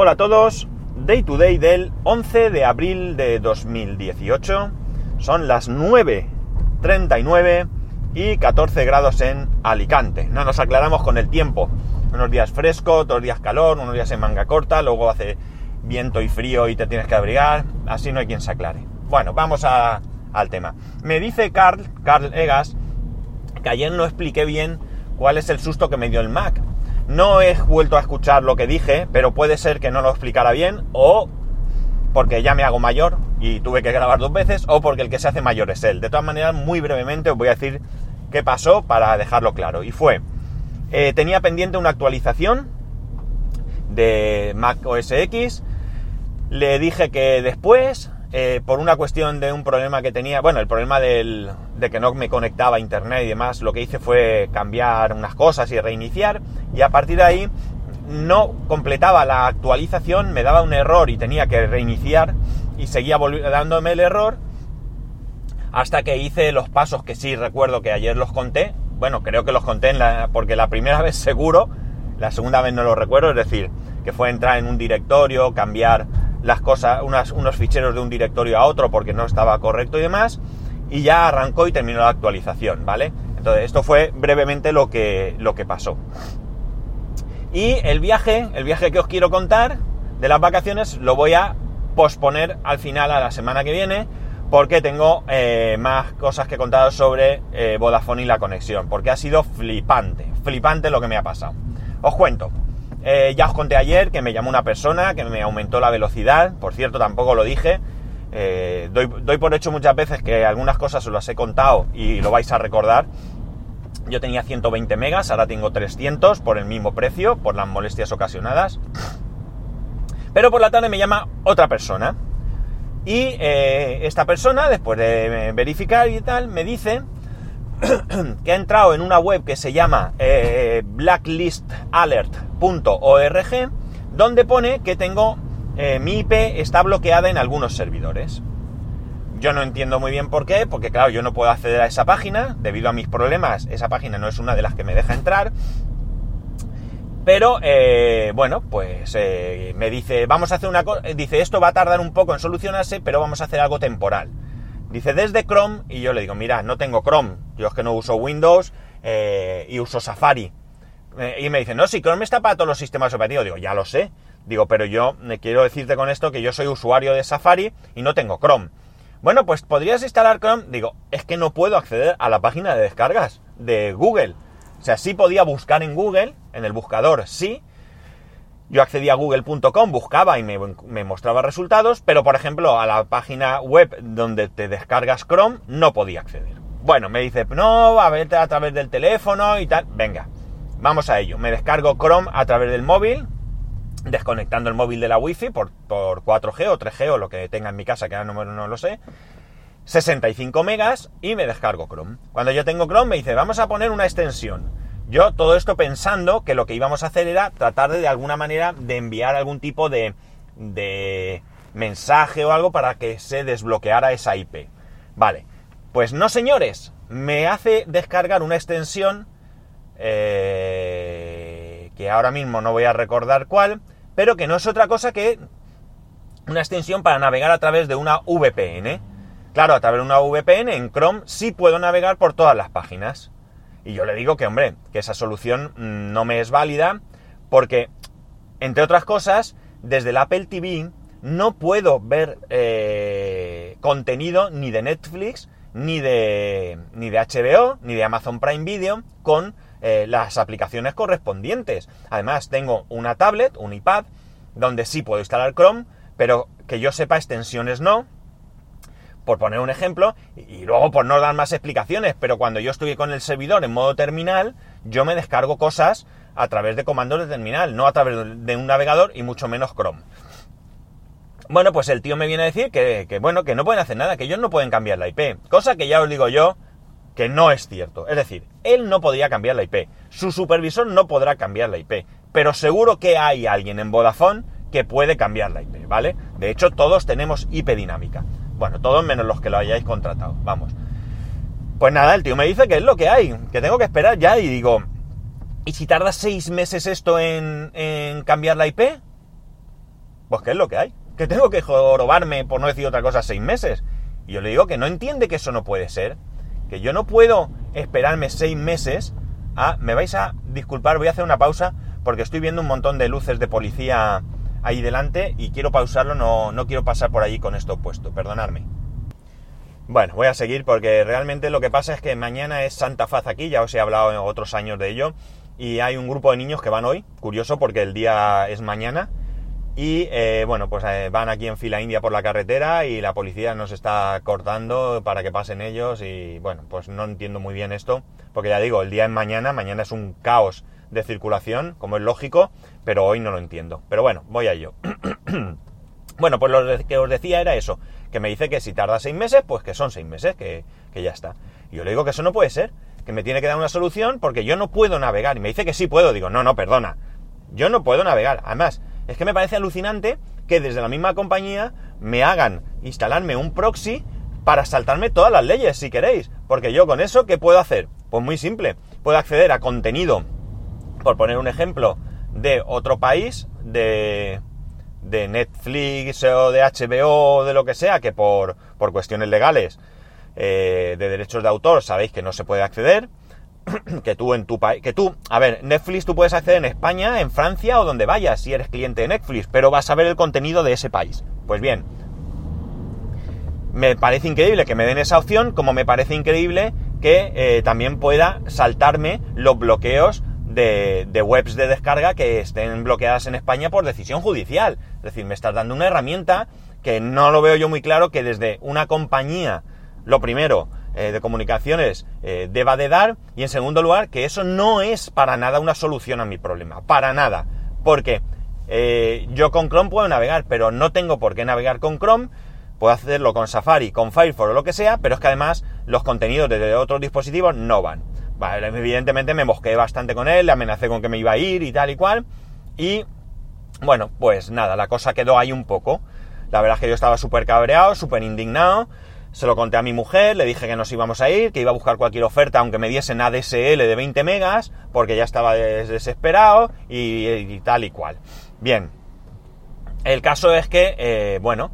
Hola a todos, Day to Day del 11 de abril de 2018. Son las 9.39 y 14 grados en Alicante. No nos aclaramos con el tiempo. Unos días fresco, otros días calor, unos días en manga corta, luego hace viento y frío y te tienes que abrigar. Así no hay quien se aclare. Bueno, vamos al tema. Me dice Carl, Carl Egas, que ayer no expliqué bien cuál es el susto que me dio el Mac. No he vuelto a escuchar lo que dije, pero puede ser que no lo explicara bien o porque ya me hago mayor y tuve que grabar dos veces o porque el que se hace mayor es él. De todas maneras, muy brevemente os voy a decir qué pasó para dejarlo claro. Y fue, eh, tenía pendiente una actualización de Mac OS X, le dije que después, eh, por una cuestión de un problema que tenía, bueno, el problema del, de que no me conectaba a internet y demás, lo que hice fue cambiar unas cosas y reiniciar, y a partir de ahí no completaba la actualización, me daba un error y tenía que reiniciar, y seguía dándome el error, hasta que hice los pasos que sí recuerdo que ayer los conté, bueno, creo que los conté porque la primera vez seguro, la segunda vez no lo recuerdo, es decir, que fue entrar en un directorio, cambiar las cosas, unos ficheros de un directorio a otro porque no estaba correcto y demás, y ya arrancó y terminó la actualización, ¿vale? Entonces, esto fue brevemente lo que, lo que pasó. Y el viaje, el viaje que os quiero contar de las vacaciones, lo voy a posponer al final a la semana que viene, porque tengo eh, más cosas que contar sobre eh, Vodafone y la conexión, porque ha sido flipante, flipante lo que me ha pasado. Os cuento. Eh, ya os conté ayer que me llamó una persona que me aumentó la velocidad, por cierto tampoco lo dije. Eh, doy, por hecho muchas veces que algunas cosas os las he contado y lo vais a recordar. Yo tenía 120 megas, ahora tengo 300 por el mismo precio, por las molestias ocasionadas. Pero por la tarde me llama otra persona. Y eh, esta persona, después de verificar y tal, me dice que ha entrado en una web que se llama eh, blacklistalert.org, donde pone que tengo eh, mi IP está bloqueada en algunos servidores. Yo no entiendo muy bien por qué, porque claro, yo no puedo acceder a esa página, debido a mis problemas, esa página no es una de las que me deja entrar. Pero, eh, bueno, pues me dice, vamos a hacer una cosa, dice, esto va a tardar un poco en solucionarse, pero vamos a hacer algo temporal. Dice desde Chrome y yo le digo, mira, no tengo Chrome, yo es que no uso Windows eh, y uso Safari. Eh, y me dice, no, si Chrome está para todos los sistemas operativos. Digo, ya lo sé. Digo, pero yo me quiero decirte con esto que yo soy usuario de Safari y no tengo Chrome. Bueno, pues podrías instalar Chrome. Digo, es que no puedo acceder a la página de descargas de Google. O sea, sí podía buscar en Google, en el buscador sí, yo accedía a google.com, buscaba y me, mostraba resultados, pero por ejemplo a la página web donde te descargas Chrome no podía acceder. Bueno, me dice, no, a ver a través del teléfono y tal. Venga, vamos a ello. Me descargo Chrome a través del móvil, desconectando el móvil de la Wi-Fi por, 4G o 3G o lo que tenga en mi casa, que ahora no, no lo sé. 65 megas y me descargo Chrome. Cuando yo tengo Chrome me dice, vamos a poner una extensión. Yo todo esto pensando que lo que íbamos a hacer era tratar de, de alguna manera de enviar algún tipo de, de mensaje o algo para que se desbloqueara esa IP. Vale, pues no señores, me hace descargar una extensión eh, que ahora mismo no voy a recordar cuál, pero que no es otra cosa que una extensión para navegar a través de una VPN. Claro, a través de una VPN en Chrome sí puedo navegar por todas las páginas. Y yo le digo que, hombre, que esa solución no me es válida porque, entre otras cosas, desde el Apple TV no puedo ver eh, contenido ni de Netflix, ni de, ni de HBO, ni de Amazon Prime Video con eh, las aplicaciones correspondientes. Además, tengo una tablet, un iPad, donde sí puedo instalar Chrome, pero que yo sepa extensiones no por poner un ejemplo, y luego por no dar más explicaciones, pero cuando yo estoy con el servidor en modo terminal, yo me descargo cosas a través de comandos de terminal, no a través de un navegador y mucho menos Chrome. Bueno, pues el tío me viene a decir que, bueno, que no pueden hacer nada, que ellos no pueden cambiar la IP, cosa que ya os digo yo que no es cierto. Es decir, él no podría cambiar la IP, su supervisor no podrá cambiar la IP, pero seguro que hay alguien en Vodafone que puede cambiar la IP, ¿vale? De hecho, todos tenemos IP dinámica. Bueno, todos menos los que lo hayáis contratado, vamos. Pues nada, el tío me dice que es lo que hay, que tengo que esperar ya y digo, ¿y si tarda seis meses esto en, cambiar la IP? Pues ¿qué es lo que hay? Que tengo que jorobarme, por no decir otra cosa, seis meses. Y yo le digo que no entiende que eso no puede ser. Que yo no puedo esperarme seis meses a... Me vais a disculpar, voy a hacer una pausa porque estoy viendo un montón de luces de policía ahí delante y quiero pausarlo, no, no quiero pasar por allí con esto puesto, perdonadme. Bueno, voy a seguir porque realmente lo que pasa es que mañana es Santa Faz aquí, ya os he hablado en otros años de ello, y hay un grupo de niños que van hoy, curioso porque el día es mañana, y eh, bueno, pues eh, van aquí en fila india por la carretera y la policía nos está cortando para que pasen ellos y bueno, pues no entiendo muy bien esto, porque ya digo, el día es mañana, mañana es un caos de circulación, como es lógico, pero hoy no lo entiendo. Pero bueno, voy a ello. bueno, pues lo que os decía era eso, que me dice que si tarda seis meses, pues que son seis meses, que, que ya está. Y yo le digo que eso no puede ser, que me tiene que dar una solución porque yo no puedo navegar. Y me dice que sí puedo. Digo, no, no, perdona. Yo no puedo navegar. Además, es que me parece alucinante que desde la misma compañía me hagan instalarme un proxy para saltarme todas las leyes, si queréis. Porque yo con eso, ¿qué puedo hacer? Pues muy simple. Puedo acceder a contenido, por poner un ejemplo, de otro país, de, de Netflix o de HBO o de lo que sea, que por, por cuestiones legales eh, de derechos de autor sabéis que no se puede acceder. que tú en tu país, que tú, a ver, Netflix tú puedes acceder en España, en Francia o donde vayas si eres cliente de Netflix, pero vas a ver el contenido de ese país. Pues bien, me parece increíble que me den esa opción, como me parece increíble que eh, también pueda saltarme los bloqueos de, webs de descarga que estén bloqueadas en España por decisión judicial. Es decir, me estás dando una herramienta que no lo veo yo muy claro que desde una compañía, lo primero, eh, de comunicaciones eh, deba de dar y en segundo lugar que eso no es para nada una solución a mi problema, para nada, porque eh, yo con Chrome puedo navegar, pero no tengo por qué navegar con Chrome, puedo hacerlo con Safari, con Firefox o lo que sea, pero es que además los contenidos de otros dispositivos no van. Evidentemente me mosqué bastante con él, le amenacé con que me iba a ir y tal y cual, y bueno, pues nada, la cosa quedó ahí un poco. La verdad es que yo estaba súper cabreado, súper indignado, se lo conté a mi mujer, le dije que nos íbamos a ir, que iba a buscar cualquier oferta aunque me diesen ADSL de 20 megas, porque ya estaba desesperado y, tal y cual. Bien, el caso es que, eh, bueno,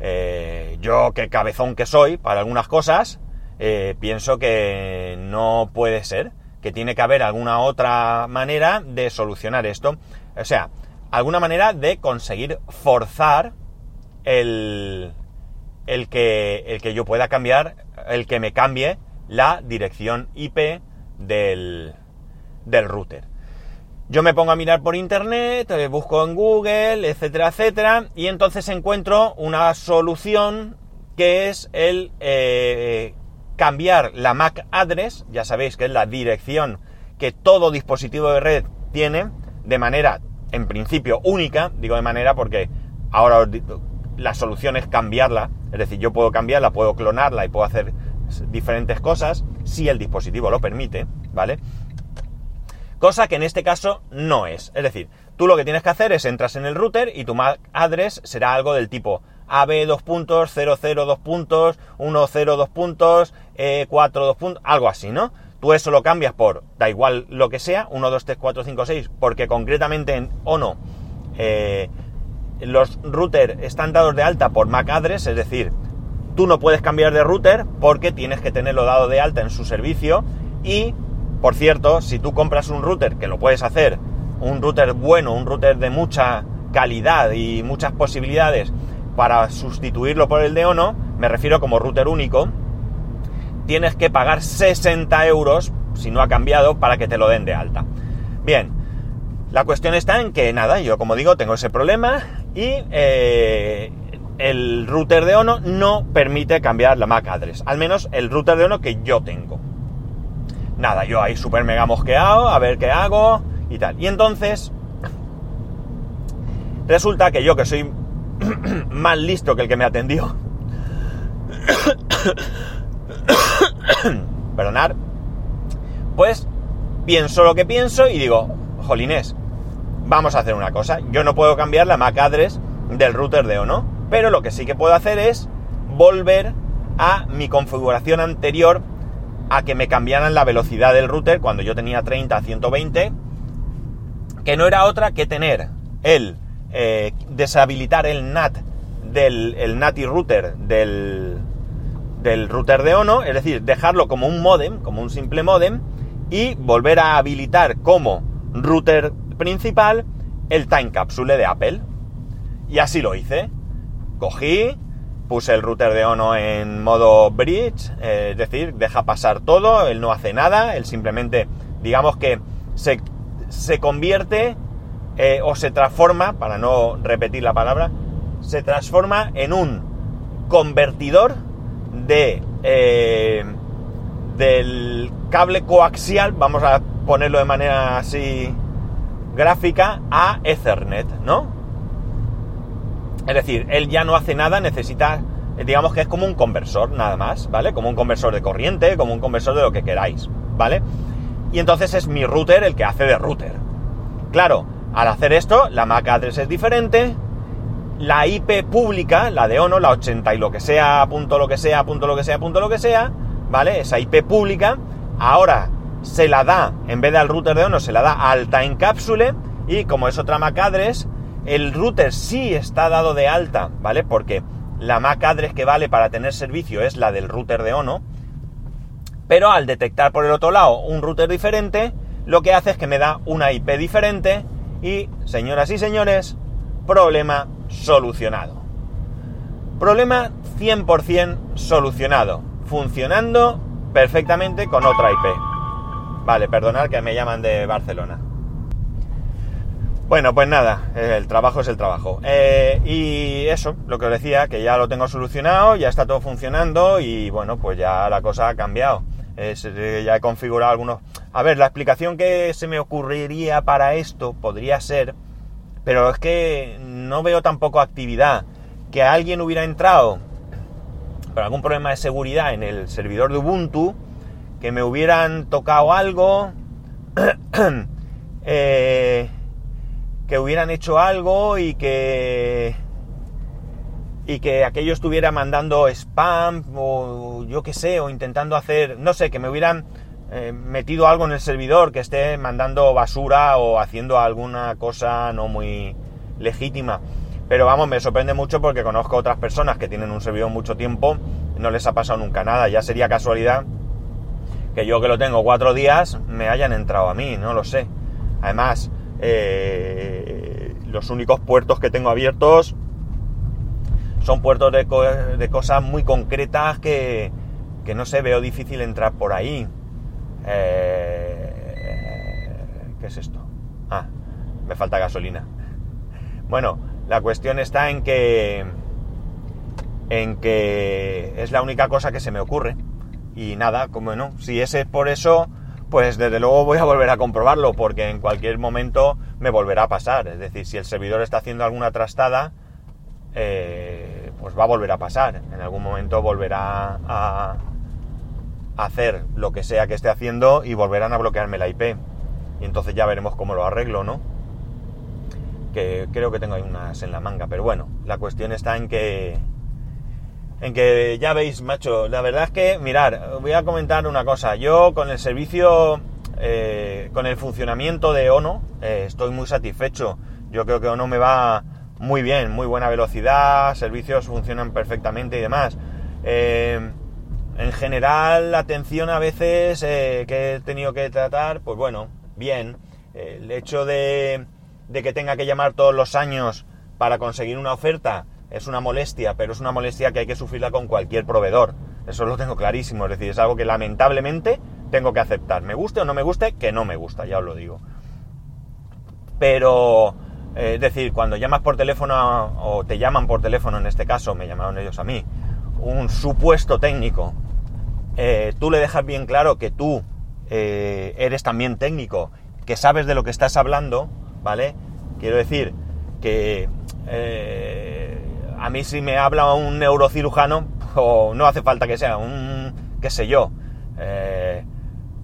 eh, yo que cabezón que soy para algunas cosas, eh, pienso que no puede ser, que tiene que haber alguna otra manera de solucionar esto. O sea, alguna manera de conseguir forzar el, el que, el que yo pueda cambiar, el que me cambie la dirección IP del, del router. Yo me pongo a mirar por internet, eh, busco en Google, etcétera, etcétera, y entonces encuentro una solución que es el eh, cambiar la MAC address, ya sabéis que es la dirección que todo dispositivo de red tiene, de manera, en principio, única, digo de manera porque ahora la solución es cambiarla, es decir, yo puedo cambiarla, puedo clonarla y puedo hacer diferentes cosas si el dispositivo lo permite, ¿vale? Cosa que en este caso no es. Es decir, tú lo que tienes que hacer es entras en el router y tu MAC address será algo del tipo AB 2 puntos, 00 2 puntos, 10 2 puntos, E4 2 puntos, algo así, ¿no? Tú eso lo cambias por, da igual lo que sea, 1, 2, 3, 4, 5, 6, porque concretamente en ONO eh, los routers están dados de alta por MAC address, es decir, tú no puedes cambiar de router porque tienes que tenerlo dado de alta en su servicio y, por cierto, si tú compras un router, que lo puedes hacer, un router bueno, un router de mucha calidad y muchas posibilidades para sustituirlo por el de ONO, me refiero como router único, tienes que pagar 60 euros, si no ha cambiado, para que te lo den de alta. Bien, la cuestión está en que, nada, yo como digo, tengo ese problema y eh, el router de ONO no permite cambiar la MAC address, al menos el router de ONO que yo tengo. Nada, yo ahí súper mega mosqueado, a ver qué hago y tal. Y entonces, resulta que yo que soy más listo que el que me atendió, perdonar, pues pienso lo que pienso y digo, jolines, vamos a hacer una cosa. Yo no puedo cambiar la MAC address del router de ONO, pero lo que sí que puedo hacer es volver a mi configuración anterior a que me cambiaran la velocidad del router cuando yo tenía 30 a 120, que no era otra que tener el eh, deshabilitar el NAT del el router del, del router de ONO, es decir, dejarlo como un modem, como un simple modem, y volver a habilitar como router principal el time capsule de Apple. Y así lo hice. Cogí, puse el router de Ono en modo bridge, eh, es decir, deja pasar todo, él no hace nada, él simplemente, digamos que se, se convierte eh, o se transforma, para no repetir la palabra, se transforma en un convertidor de eh, del cable coaxial, vamos a ponerlo de manera así gráfica, a Ethernet, ¿no? Es decir, él ya no hace nada, necesita, digamos que es como un conversor, nada más, ¿vale? Como un conversor de corriente, como un conversor de lo que queráis, ¿vale? Y entonces es mi router el que hace de router. Claro, al hacer esto, la MAC address es diferente, la IP pública, la de ONO, la 80 y lo que sea, punto lo que sea, punto lo que sea, punto lo que sea, ¿vale? Esa IP pública, ahora se la da, en vez de al router de ONO, se la da alta en cápsule y como es otra MAC address, el router sí está dado de alta, ¿vale? Porque la MAC address que vale para tener servicio es la del router de ONO, pero al detectar por el otro lado un router diferente, lo que hace es que me da una IP diferente y, señoras y señores, problema solucionado. Problema 100% solucionado funcionando perfectamente con otra IP. Vale, perdonad que me llaman de Barcelona. Bueno, pues nada, el trabajo es el trabajo. Eh, y eso, lo que os decía, que ya lo tengo solucionado, ya está todo funcionando y bueno, pues ya la cosa ha cambiado. Eh, ya he configurado algunos... A ver, la explicación que se me ocurriría para esto podría ser, pero es que no veo tampoco actividad. Que alguien hubiera entrado algún problema de seguridad en el servidor de Ubuntu, que me hubieran tocado algo, eh, que hubieran hecho algo y que y que aquello estuviera mandando spam o yo qué sé, o intentando hacer, no sé, que me hubieran eh, metido algo en el servidor, que esté mandando basura o haciendo alguna cosa no muy legítima. Pero vamos, me sorprende mucho porque conozco otras personas que tienen un servidor mucho tiempo, no les ha pasado nunca nada. Ya sería casualidad que yo que lo tengo cuatro días me hayan entrado a mí, no lo sé. Además, eh, los únicos puertos que tengo abiertos son puertos de, cosas muy concretas que, que, no sé, veo difícil entrar por ahí. Eh, ¿Qué es esto? Ah, me falta gasolina. Bueno, la cuestión está en que. En que es la única cosa que se me ocurre. Y nada, como no, si ese es por eso, pues desde luego voy a volver a comprobarlo, porque en cualquier momento me volverá a pasar. Es decir, si el servidor está haciendo alguna trastada, eh, pues va a volver a pasar. En algún momento volverá a hacer lo que sea que esté haciendo y volverán a bloquearme la IP. Y entonces ya veremos cómo lo arreglo, ¿no? que creo que tengo ahí unas en la manga, pero bueno, la cuestión está en que en que ya veis, macho, la verdad es que, mirar, voy a comentar una cosa, yo con el servicio, eh, con el funcionamiento de ONO, eh, estoy muy satisfecho, yo creo que ONO me va muy bien, muy buena velocidad, servicios funcionan perfectamente y demás. Eh, en general, la atención a veces que he tenido que tratar, pues bueno, bien. El hecho de, de que tenga que llamar todos los años para conseguir una oferta es una molestia, pero es una molestia que hay que sufrirla con cualquier proveedor. Eso lo tengo clarísimo, es decir, es algo que lamentablemente tengo que aceptar. Me guste o no me guste, que no me gusta, ya os lo digo. Pero, eh, es decir, cuando llamas por teléfono, o te llaman por teléfono, en este caso, me llamaron ellos a mí, un supuesto técnico, eh, tú le dejas bien claro que tú eh, eres también técnico, que sabes de lo que estás hablando, ¿vale? Quiero decir que eh, a mí si me habla un neurocirujano, o no hace falta que sea un, qué sé yo,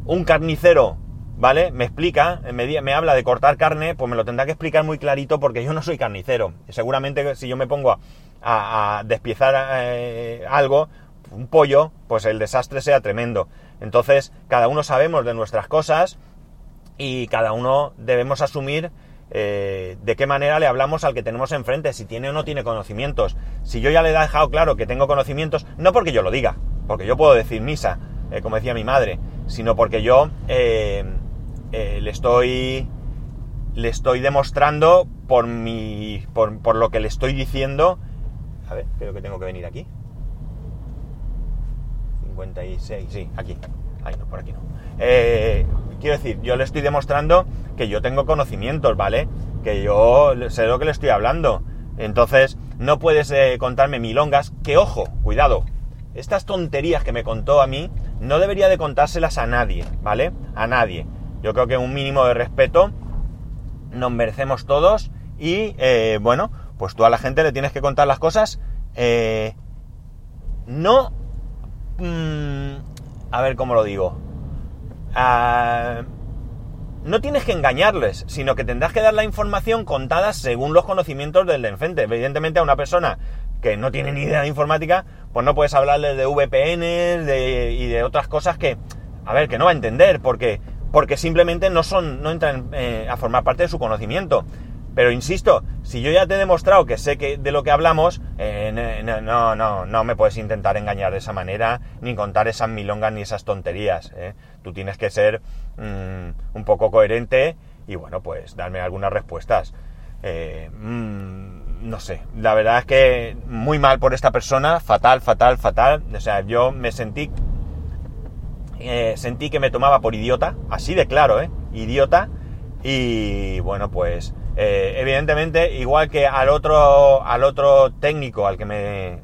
un carnicero, ¿vale? Me explica, me, me, habla de cortar carne, pues me lo tendrá que explicar muy clarito porque yo no soy carnicero. Seguramente si yo me pongo a, despiezar eh, algo, un pollo, pues el desastre sea tremendo. Entonces, cada uno sabemos de nuestras cosas y cada uno debemos asumir eh, de qué manera le hablamos al que tenemos enfrente, si tiene o no tiene conocimientos. Si yo ya le he dejado claro que tengo conocimientos, no porque yo lo diga, porque yo puedo decir misa, eh, como decía mi madre, sino porque yo eh, le estoy le estoy demostrando por mi por, por lo que le estoy diciendo. A ver, creo que tengo que venir aquí. 56, sí, aquí. Ay, no, por aquí no. Eh, quiero decir, yo le estoy demostrando que yo tengo conocimientos, ¿vale? Que yo sé lo que le estoy hablando. Entonces, no puedes eh, contarme milongas, que ojo, cuidado, estas tonterías que me contó a mí, no debería de contárselas a nadie, ¿vale? A nadie. Yo creo que un mínimo de respeto nos merecemos todos y, eh, bueno, pues tú a la gente le tienes que contar las cosas, no... Mm, a ver cómo lo digo. Ah, no tienes que engañarles, sino que tendrás que dar la información contada según los conocimientos del enfrente. Evidentemente a una persona que no tiene ni idea de informática, pues no puedes hablarle de VPN y de otras cosas que, a ver, que no va a entender, porque, porque simplemente no son, no entran eh, a formar parte de su conocimiento. Pero insisto, si yo ya te he demostrado que sé que de lo que hablamos, eh, no, no, no me puedes intentar engañar de esa manera, ni contar esas milongas ni esas tonterías. ¿eh? Tú tienes que ser mm, un poco coherente y bueno, pues darme algunas respuestas. Eh, mm, no sé, la verdad es que muy mal por esta persona, fatal, fatal, fatal. O sea, yo me sentí, sentí que me tomaba por idiota, así de claro, ¿eh? Idiota. Y bueno, pues eh, evidentemente, igual que al otro, al otro técnico, al que me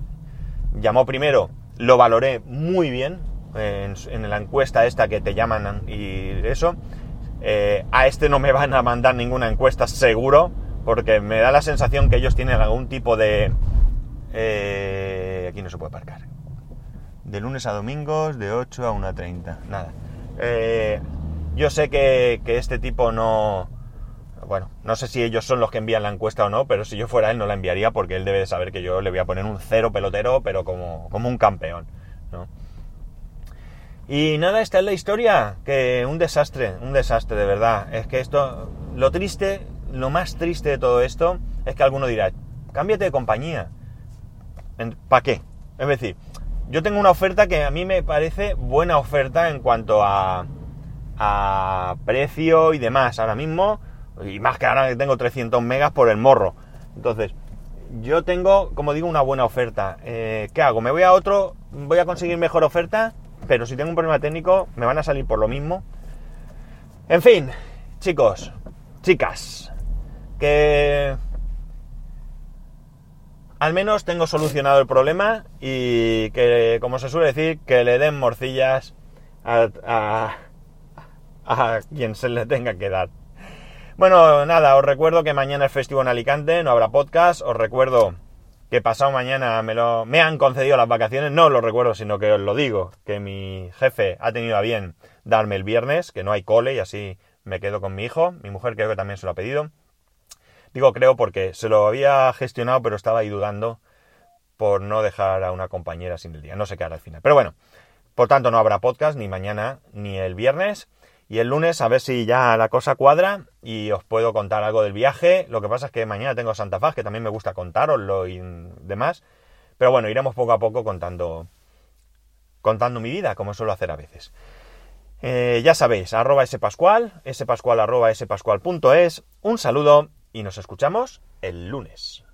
llamó primero, lo valoré muy bien en, la encuesta esta que te llaman y eso. Eh, a este no me van a mandar ninguna encuesta seguro, porque me da la sensación que ellos tienen algún tipo de... Eh, aquí no se puede aparcar. De lunes a domingos, de 8 a 1.30. Nada. yo sé que este tipo no bueno, no sé si ellos son los que envían la encuesta o no, pero si yo fuera él no la enviaría porque él debe de saber que yo le voy a poner un cero pelotero, pero como, como un campeón, ¿no? Y nada, esta es la historia, que un desastre, un desastre de verdad. Es que esto, lo triste, lo más triste de todo esto es que alguno dirá, cámbiate de compañía. ¿Para qué? Es decir, yo tengo una oferta que a mí me parece buena oferta en cuanto a, a precio y demás. Ahora mismo y más que ahora que tengo 300 megas por el morro. Entonces, yo tengo, como digo, una buena oferta. Eh, ¿Qué hago? ¿Me voy a otro? ¿Voy a conseguir mejor oferta? Pero si tengo un problema técnico, me van a salir por lo mismo. En fin, chicos, chicas, que al menos tengo solucionado el problema y que, como se suele decir, que le den morcillas a, a quien se le tenga que dar. Bueno, nada, os recuerdo que mañana es festivo en Alicante, no habrá podcast. Os recuerdo que pasado mañana me, lo, me han concedido las vacaciones. No lo recuerdo, sino que os lo digo, que mi jefe ha tenido a bien darme el viernes, que no hay cole y así me quedo con mi hijo. Mi mujer creo que también se lo ha pedido. Digo creo porque se lo había gestionado, pero estaba ahí dudando por no dejar a una compañera sin el día. No sé qué hará al final. Pero bueno, por tanto no habrá podcast ni mañana ni el viernes. Y el lunes a ver si ya la cosa cuadra y os puedo contar algo del viaje. Lo que pasa es que mañana tengo Santa Faz, que también me gusta contaroslo y demás. Pero bueno, iremos poco a poco contando, contando mi vida, como suelo hacer a veces. Eh, ya sabéis, arroba spascual, spascual arroba spascual.es. Un saludo y nos escuchamos el lunes.